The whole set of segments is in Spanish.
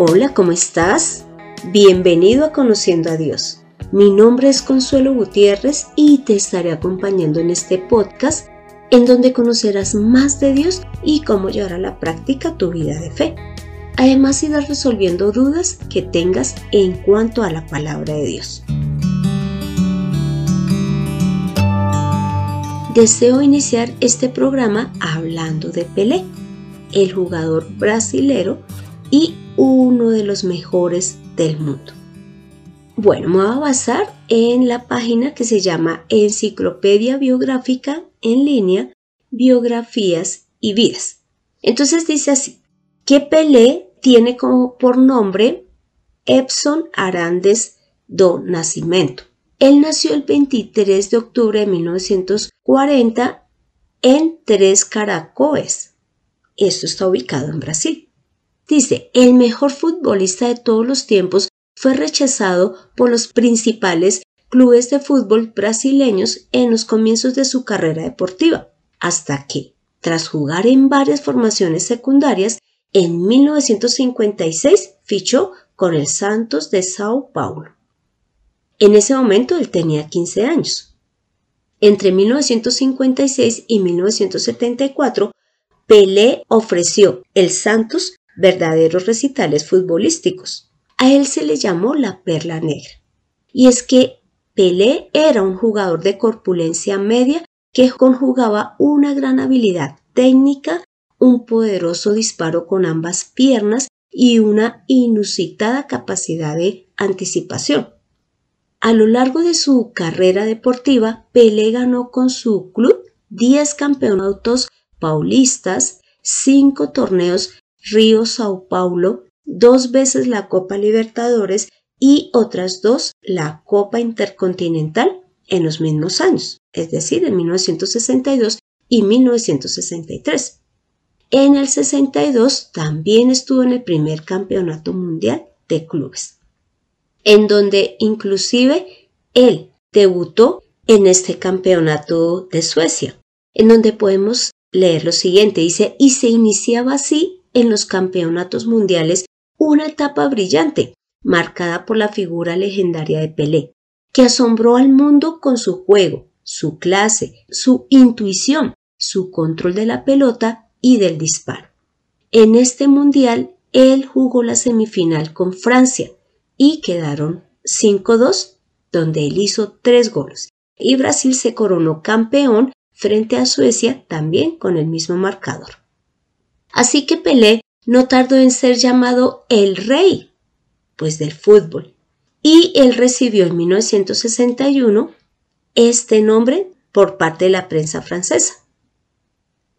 Hola, ¿cómo estás? Bienvenido a Conociendo a Dios. Mi nombre es Consuelo Gutiérrez y te estaré acompañando en este podcast en donde conocerás más de Dios y cómo llevar a la práctica tu vida de fe. Además irás resolviendo dudas que tengas en cuanto a la palabra de Dios. Deseo iniciar este programa hablando de Pelé, el jugador brasilero y uno de los mejores del mundo. Bueno, me voy a basar en la página que se llama Enciclopedia Biográfica en línea, Biografías y Vidas. Entonces dice así, que Pelé tiene como por nombre Epson Arandes do Nascimento. Él nació el 23 de octubre de 1940 en Tres Caracoes. Esto está ubicado en Brasil. Dice, el mejor futbolista de todos los tiempos fue rechazado por los principales clubes de fútbol brasileños en los comienzos de su carrera deportiva, hasta que, tras jugar en varias formaciones secundarias, en 1956 fichó con el Santos de Sao Paulo. En ese momento él tenía 15 años. Entre 1956 y 1974, Pelé ofreció el Santos verdaderos recitales futbolísticos. A él se le llamó la perla negra. Y es que Pelé era un jugador de corpulencia media que conjugaba una gran habilidad técnica, un poderoso disparo con ambas piernas y una inusitada capacidad de anticipación. A lo largo de su carrera deportiva, Pelé ganó con su club 10 campeonatos paulistas, 5 torneos Río Sao Paulo, dos veces la Copa Libertadores y otras dos la Copa Intercontinental en los mismos años, es decir, en 1962 y 1963. En el 62 también estuvo en el primer campeonato mundial de clubes, en donde inclusive él debutó en este campeonato de Suecia, en donde podemos leer lo siguiente, dice, y se iniciaba así en los campeonatos mundiales una etapa brillante, marcada por la figura legendaria de Pelé, que asombró al mundo con su juego, su clase, su intuición, su control de la pelota y del disparo. En este mundial, él jugó la semifinal con Francia y quedaron 5-2, donde él hizo tres goles, y Brasil se coronó campeón frente a Suecia también con el mismo marcador. Así que Pelé no tardó en ser llamado el rey, pues del fútbol, y él recibió en 1961 este nombre por parte de la prensa francesa.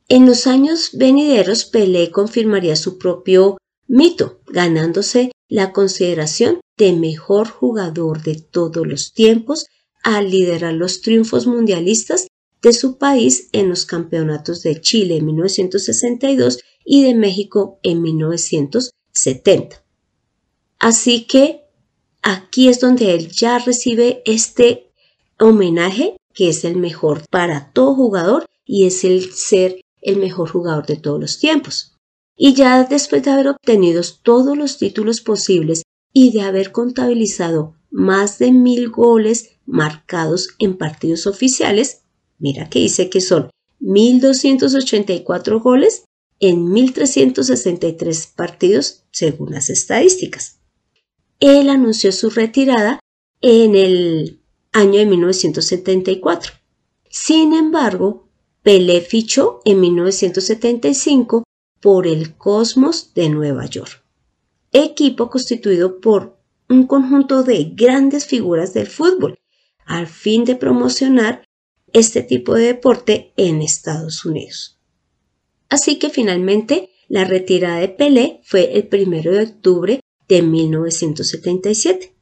En los años venideros, Pelé confirmaría su propio mito, ganándose la consideración de mejor jugador de todos los tiempos al liderar los triunfos mundialistas de su país en los campeonatos de Chile en 1962 y de México en 1970. Así que aquí es donde él ya recibe este homenaje que es el mejor para todo jugador y es el ser el mejor jugador de todos los tiempos. Y ya después de haber obtenido todos los títulos posibles y de haber contabilizado más de mil goles marcados en partidos oficiales, Mira que dice que son 1.284 goles en 1.363 partidos según las estadísticas. Él anunció su retirada en el año de 1974. Sin embargo, Pelé fichó en 1975 por el Cosmos de Nueva York, equipo constituido por un conjunto de grandes figuras del fútbol, al fin de promocionar este tipo de deporte en Estados Unidos. Así que finalmente la retirada de Pelé fue el 1 de octubre de 1977.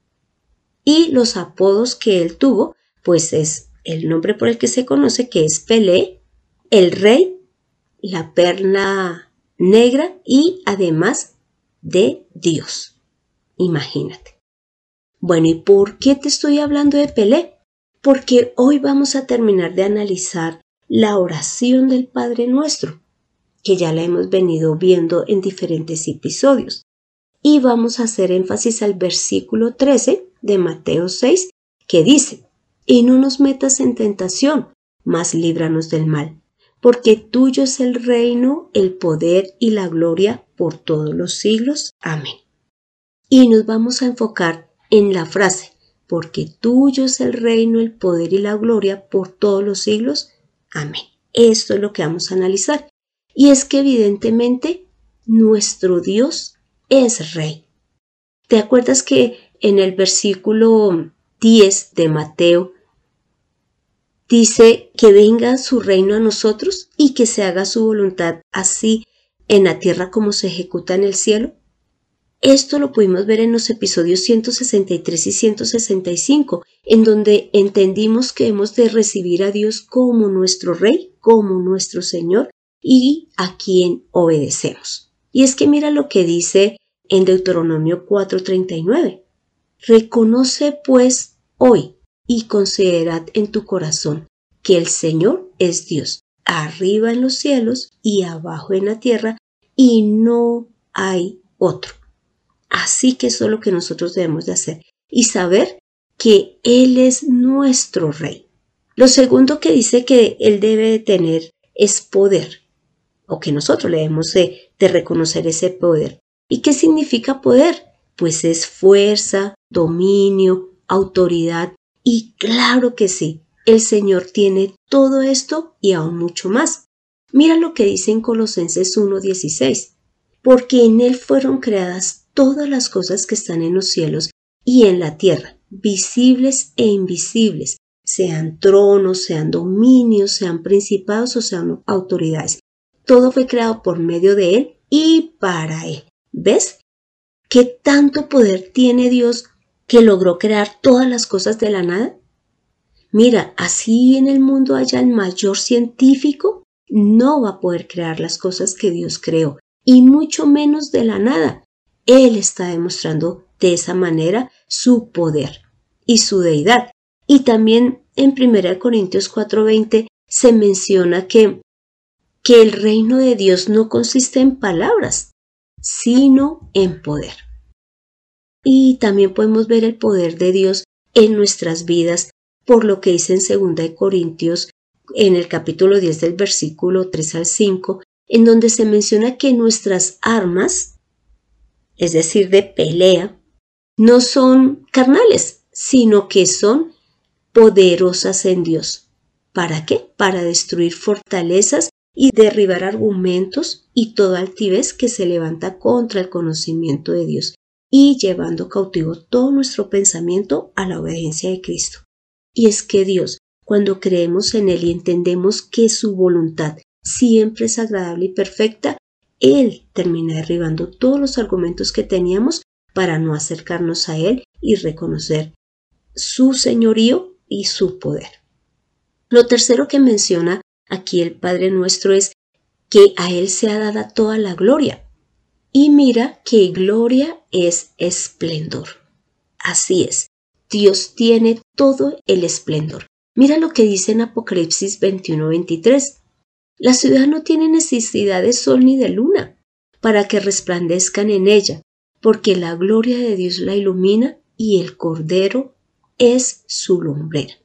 Y los apodos que él tuvo, pues es el nombre por el que se conoce que es Pelé, el rey, la perla negra y además de Dios. Imagínate. Bueno, ¿y por qué te estoy hablando de Pelé? Porque hoy vamos a terminar de analizar la oración del Padre Nuestro, que ya la hemos venido viendo en diferentes episodios. y vamos a hacer énfasis al versículo 13 de Mateo 6 que dice, y no nos metas en tentación, mas líbranos del mal, porque tuyo es el reino, el poder y la gloria por todos los siglos. Amén. Y nos vamos a enfocar en la frase, porque tuyo es el reino, el poder y la gloria por todos los siglos. Amén. Esto es lo que vamos a analizar. Y es que evidentemente nuestro Dios es rey. ¿Te acuerdas que en el versículo 10 de Mateo dice que venga su reino a nosotros y que se haga su voluntad así en la tierra como se ejecuta en el cielo? Esto lo pudimos ver en los episodios 163 y 165, en donde entendimos que hemos de recibir a Dios como nuestro Rey, como nuestro Señor y a quien obedecemos. Y es que mira lo que dice en Deuteronomio 4:39. Reconoce pues hoy y considerad en tu corazón que el Señor es Dios, arriba en los cielos y abajo en la tierra, y no hay otro. Así que eso es lo que nosotros debemos de hacer y saber que Él es nuestro Rey. Lo segundo que dice que Él debe de tener es poder, o que nosotros le debemos de, reconocer ese poder. ¿Y qué significa poder? Pues es fuerza, dominio, autoridad y claro que sí, el Señor tiene todo esto y aún mucho más. Mira lo que dice en Colosenses 1.16, porque en Él fueron creadas todas las cosas que están en los cielos y en la tierra, visibles e invisibles, sean tronos, sean dominios, sean principados o sean autoridades. Todo fue creado por medio de Él y para Él. ¿Ves? ¿Qué tanto poder tiene Dios que logró crear todas las cosas de la nada? Mira, así en el mundo haya el mayor científico, no va a poder crear las cosas que Dios creó, y mucho menos de la nada. Él está demostrando de esa manera su poder y su deidad. Y también en 1 Corintios 4:20 se menciona que, que el reino de Dios no consiste en palabras, sino en poder. Y también podemos ver el poder de Dios en nuestras vidas por lo que dice en 2 Corintios en el capítulo 10 del versículo 3 al 5, en donde se menciona que nuestras armas es decir, de pelea, no son carnales, sino que son poderosas en Dios. ¿Para qué? Para destruir fortalezas y derribar argumentos y toda altivez que se levanta contra el conocimiento de Dios y llevando cautivo todo nuestro pensamiento a la obediencia de Cristo. Y es que Dios, cuando creemos en Él y entendemos que su voluntad siempre es agradable y perfecta, él termina derribando todos los argumentos que teníamos para no acercarnos a Él y reconocer su señorío y su poder. Lo tercero que menciona aquí el Padre nuestro es que a Él se ha dada toda la gloria. Y mira que gloria es esplendor. Así es, Dios tiene todo el esplendor. Mira lo que dice en Apocalipsis 21-23. La ciudad no tiene necesidad de sol ni de luna para que resplandezcan en ella, porque la gloria de Dios la ilumina y el Cordero es su lumbrera.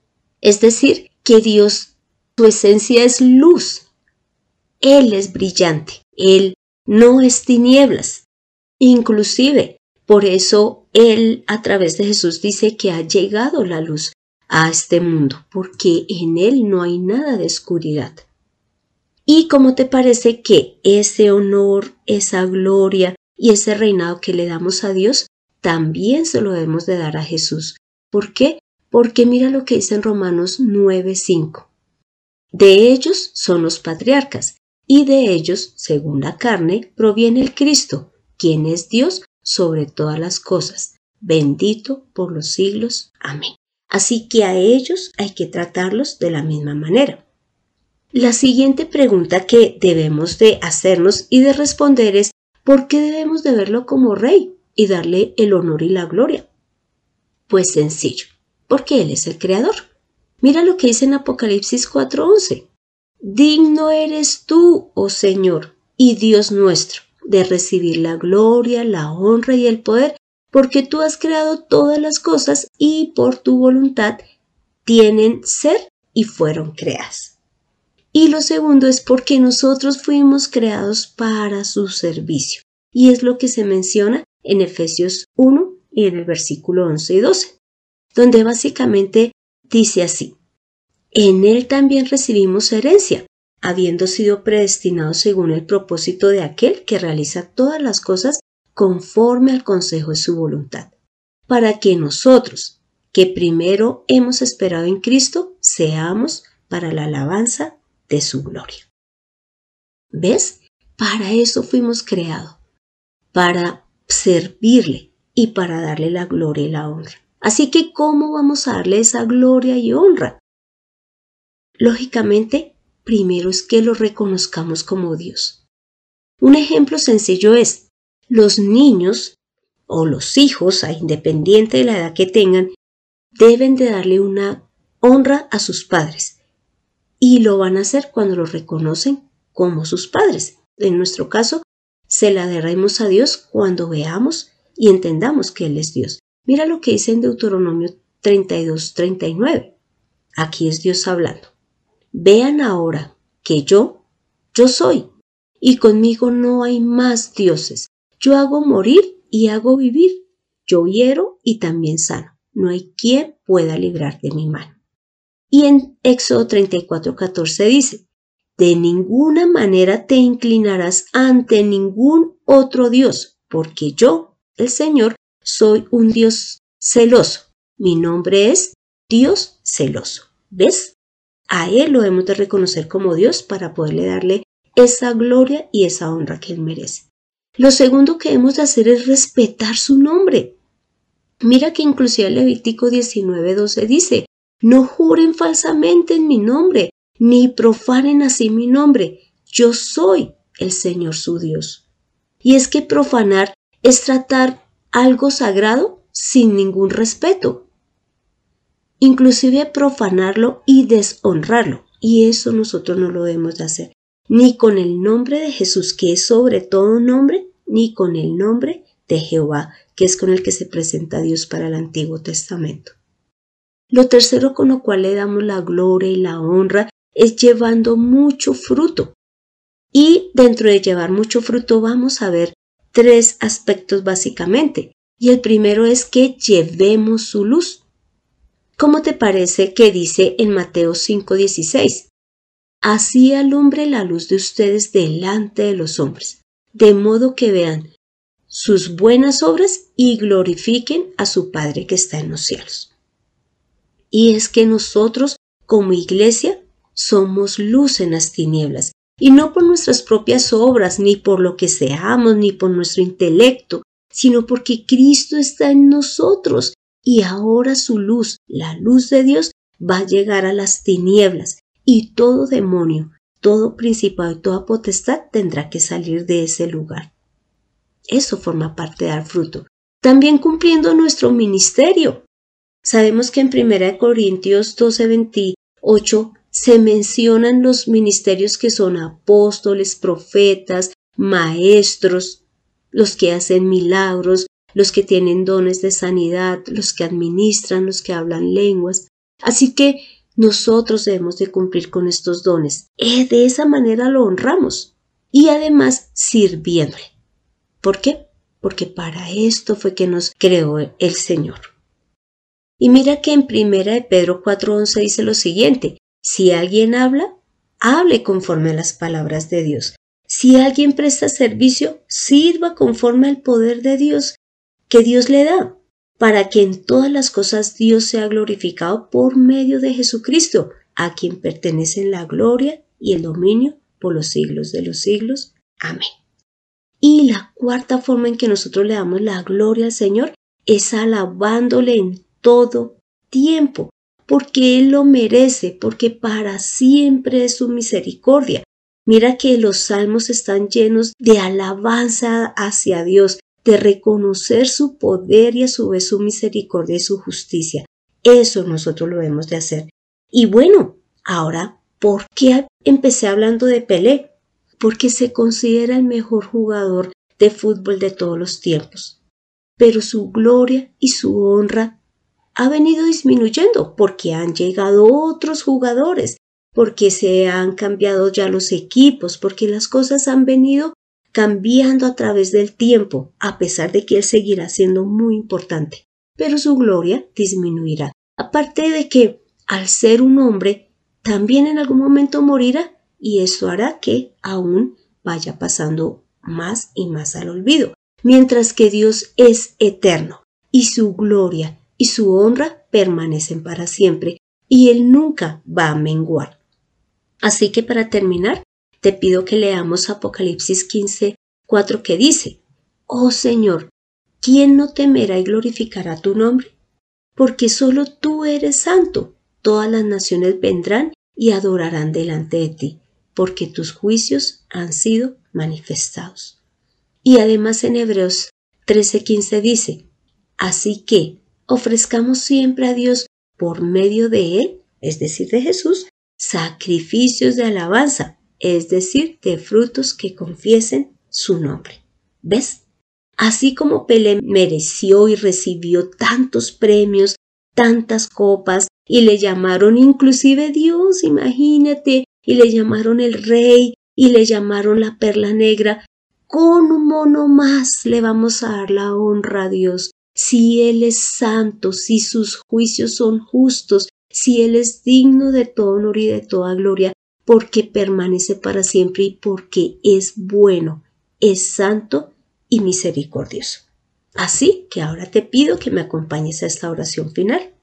Es decir, que Dios, su esencia es luz. Él es brillante, Él no es tinieblas. Inclusive, por eso Él a través de Jesús dice que ha llegado la luz a este mundo, porque en Él no hay nada de oscuridad. ¿Y cómo te parece que ese honor, esa gloria y ese reinado que le damos a Dios, también se lo debemos de dar a Jesús? ¿Por qué? Porque mira lo que dice en Romanos 9:5. De ellos son los patriarcas, y de ellos, según la carne, proviene el Cristo, quien es Dios sobre todas las cosas, bendito por los siglos. Amén. Así que a ellos hay que tratarlos de la misma manera. La siguiente pregunta que debemos de hacernos y de responder es ¿por qué debemos de verlo como rey y darle el honor y la gloria? Pues sencillo, porque Él es el creador. Mira lo que dice en Apocalipsis 4:11. Digno eres tú, oh Señor, y Dios nuestro, de recibir la gloria, la honra y el poder, porque tú has creado todas las cosas y por tu voluntad tienen ser y fueron creadas. Y lo segundo es porque nosotros fuimos creados para su servicio. Y es lo que se menciona en Efesios 1 y en el versículo 11 y 12, donde básicamente dice así, en él también recibimos herencia, habiendo sido predestinados según el propósito de aquel que realiza todas las cosas conforme al consejo de su voluntad, para que nosotros, que primero hemos esperado en Cristo, seamos para la alabanza de su gloria. ¿Ves? Para eso fuimos creados, para servirle y para darle la gloria y la honra. Así que, ¿cómo vamos a darle esa gloria y honra? Lógicamente, primero es que lo reconozcamos como Dios. Un ejemplo sencillo es, los niños o los hijos, independiente de la edad que tengan, deben de darle una honra a sus padres. Y lo van a hacer cuando los reconocen como sus padres. En nuestro caso, se la daremos a Dios cuando veamos y entendamos que Él es Dios. Mira lo que dice en Deuteronomio 32, 39. Aquí es Dios hablando. Vean ahora que yo, yo soy, y conmigo no hay más dioses. Yo hago morir y hago vivir. Yo hiero y también sano. No hay quien pueda librar de mi mano. Y en Éxodo 34, 14 dice, de ninguna manera te inclinarás ante ningún otro Dios, porque yo, el Señor, soy un Dios celoso. Mi nombre es Dios celoso. ¿Ves? A Él lo hemos de reconocer como Dios para poderle darle esa gloria y esa honra que Él merece. Lo segundo que hemos de hacer es respetar su nombre. Mira que inclusive el Levítico 19:12 dice, no juren falsamente en mi nombre, ni profanen así mi nombre. Yo soy el Señor su Dios. Y es que profanar es tratar algo sagrado sin ningún respeto inclusive profanarlo y deshonrarlo. Y eso nosotros no lo debemos de hacer, ni con el nombre de Jesús, que es sobre todo nombre, ni con el nombre de Jehová, que es con el que se presenta Dios para el Antiguo Testamento. Lo tercero con lo cual le damos la gloria y la honra es llevando mucho fruto. Y dentro de llevar mucho fruto vamos a ver tres aspectos básicamente. Y el primero es que llevemos su luz. ¿Cómo te parece que dice en Mateo 5:16? Así alumbre la luz de ustedes delante de los hombres, de modo que vean sus buenas obras y glorifiquen a su Padre que está en los cielos. Y es que nosotros, como iglesia, somos luz en las tinieblas, y no por nuestras propias obras, ni por lo que seamos, ni por nuestro intelecto, sino porque Cristo está en nosotros y ahora su luz, la luz de Dios, va a llegar a las tinieblas y todo demonio, todo principado y toda potestad tendrá que salir de ese lugar. Eso forma parte de dar fruto. También cumpliendo nuestro ministerio. Sabemos que en 1 Corintios 12:28 se mencionan los ministerios que son apóstoles, profetas, maestros, los que hacen milagros, los que tienen dones de sanidad, los que administran, los que hablan lenguas. Así que nosotros debemos de cumplir con estos dones. Eh, de esa manera lo honramos y además sirviéndole. ¿Por qué? Porque para esto fue que nos creó el Señor. Y mira que en primera de Pedro 4:11 dice lo siguiente, si alguien habla, hable conforme a las palabras de Dios. Si alguien presta servicio, sirva conforme al poder de Dios que Dios le da, para que en todas las cosas Dios sea glorificado por medio de Jesucristo, a quien pertenecen la gloria y el dominio por los siglos de los siglos. Amén. Y la cuarta forma en que nosotros le damos la gloria al Señor es alabándole en todo tiempo, porque Él lo merece, porque para siempre es su misericordia. Mira que los salmos están llenos de alabanza hacia Dios, de reconocer su poder y a su vez su misericordia y su justicia. Eso nosotros lo debemos de hacer. Y bueno, ahora, ¿por qué empecé hablando de Pelé? porque se considera el mejor jugador de fútbol de todos los tiempos. Pero su gloria y su honra ha venido disminuyendo porque han llegado otros jugadores, porque se han cambiado ya los equipos, porque las cosas han venido cambiando a través del tiempo, a pesar de que él seguirá siendo muy importante. Pero su gloria disminuirá. Aparte de que, al ser un hombre, también en algún momento morirá, y eso hará que aún vaya pasando más y más al olvido, mientras que Dios es eterno, y su gloria y su honra permanecen para siempre, y Él nunca va a menguar. Así que para terminar, te pido que leamos Apocalipsis 15, 4 que dice, Oh Señor, ¿quién no temerá y glorificará tu nombre? Porque solo tú eres santo, todas las naciones vendrán y adorarán delante de ti, porque tus juicios han sido manifestados. Y además en Hebreos 13:15 dice, Así que ofrezcamos siempre a Dios por medio de Él, es decir, de Jesús, sacrificios de alabanza, es decir, de frutos que confiesen su nombre. ¿Ves? Así como Pelé mereció y recibió tantos premios, tantas copas, y le llamaron inclusive Dios, imagínate, y le llamaron el rey, y le llamaron la perla negra, con un mono más le vamos a dar la honra a Dios si Él es santo, si sus juicios son justos, si Él es digno de todo honor y de toda gloria, porque permanece para siempre y porque es bueno, es santo y misericordioso. Así que ahora te pido que me acompañes a esta oración final.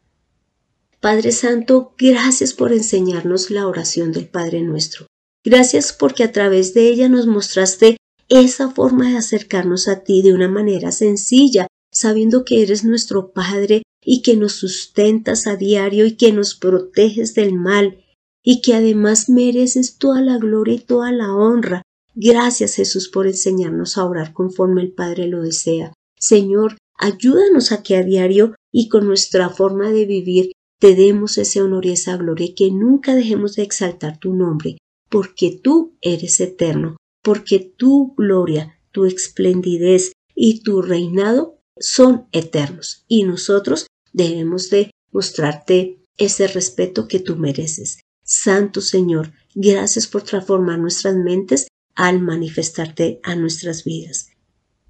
Padre Santo, gracias por enseñarnos la oración del Padre nuestro. Gracias porque a través de ella nos mostraste esa forma de acercarnos a ti de una manera sencilla, sabiendo que eres nuestro Padre y que nos sustentas a diario y que nos proteges del mal y que además mereces toda la gloria y toda la honra. Gracias Jesús por enseñarnos a orar conforme el Padre lo desea. Señor, ayúdanos a que a diario y con nuestra forma de vivir te demos ese honor y esa gloria y que nunca dejemos de exaltar tu nombre, porque tú eres eterno, porque tu gloria, tu esplendidez y tu reinado son eternos y nosotros debemos de mostrarte ese respeto que tú mereces. Santo Señor, gracias por transformar nuestras mentes al manifestarte a nuestras vidas.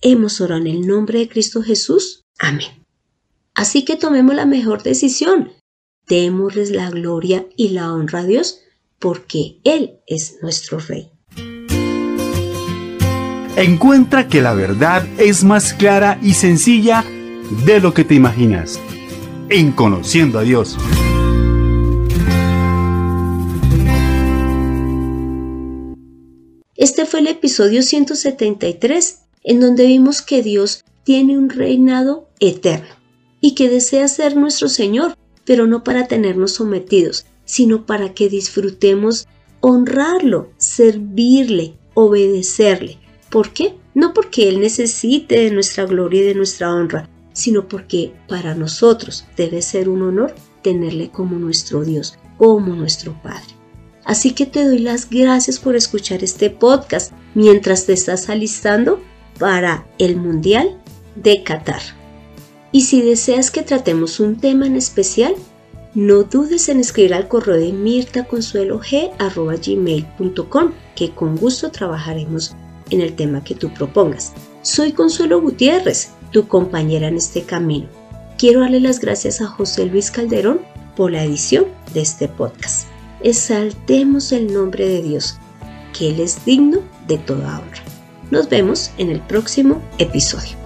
Hemos orado en el nombre de Cristo Jesús. Amén. Así que tomemos la mejor decisión. Démosles la gloria y la honra a Dios porque Él es nuestro Rey. Encuentra que la verdad es más clara y sencilla de lo que te imaginas. En Conociendo a Dios. Este fue el episodio 173, en donde vimos que Dios tiene un reinado eterno y que desea ser nuestro Señor, pero no para tenernos sometidos, sino para que disfrutemos honrarlo, servirle, obedecerle ¿Por qué? No porque Él necesite de nuestra gloria y de nuestra honra, sino porque para nosotros debe ser un honor tenerle como nuestro Dios, como nuestro Padre. Así que te doy las gracias por escuchar este podcast mientras te estás alistando para el Mundial de Qatar. Y si deseas que tratemos un tema en especial, no dudes en escribir al correo de mirtaconsuelog.gmail.com que con gusto trabajaremos en el tema que tú propongas. Soy Consuelo Gutiérrez, tu compañera en este camino. Quiero darle las gracias a José Luis Calderón por la edición de este podcast. Exaltemos el nombre de Dios, que Él es digno de toda honra. Nos vemos en el próximo episodio.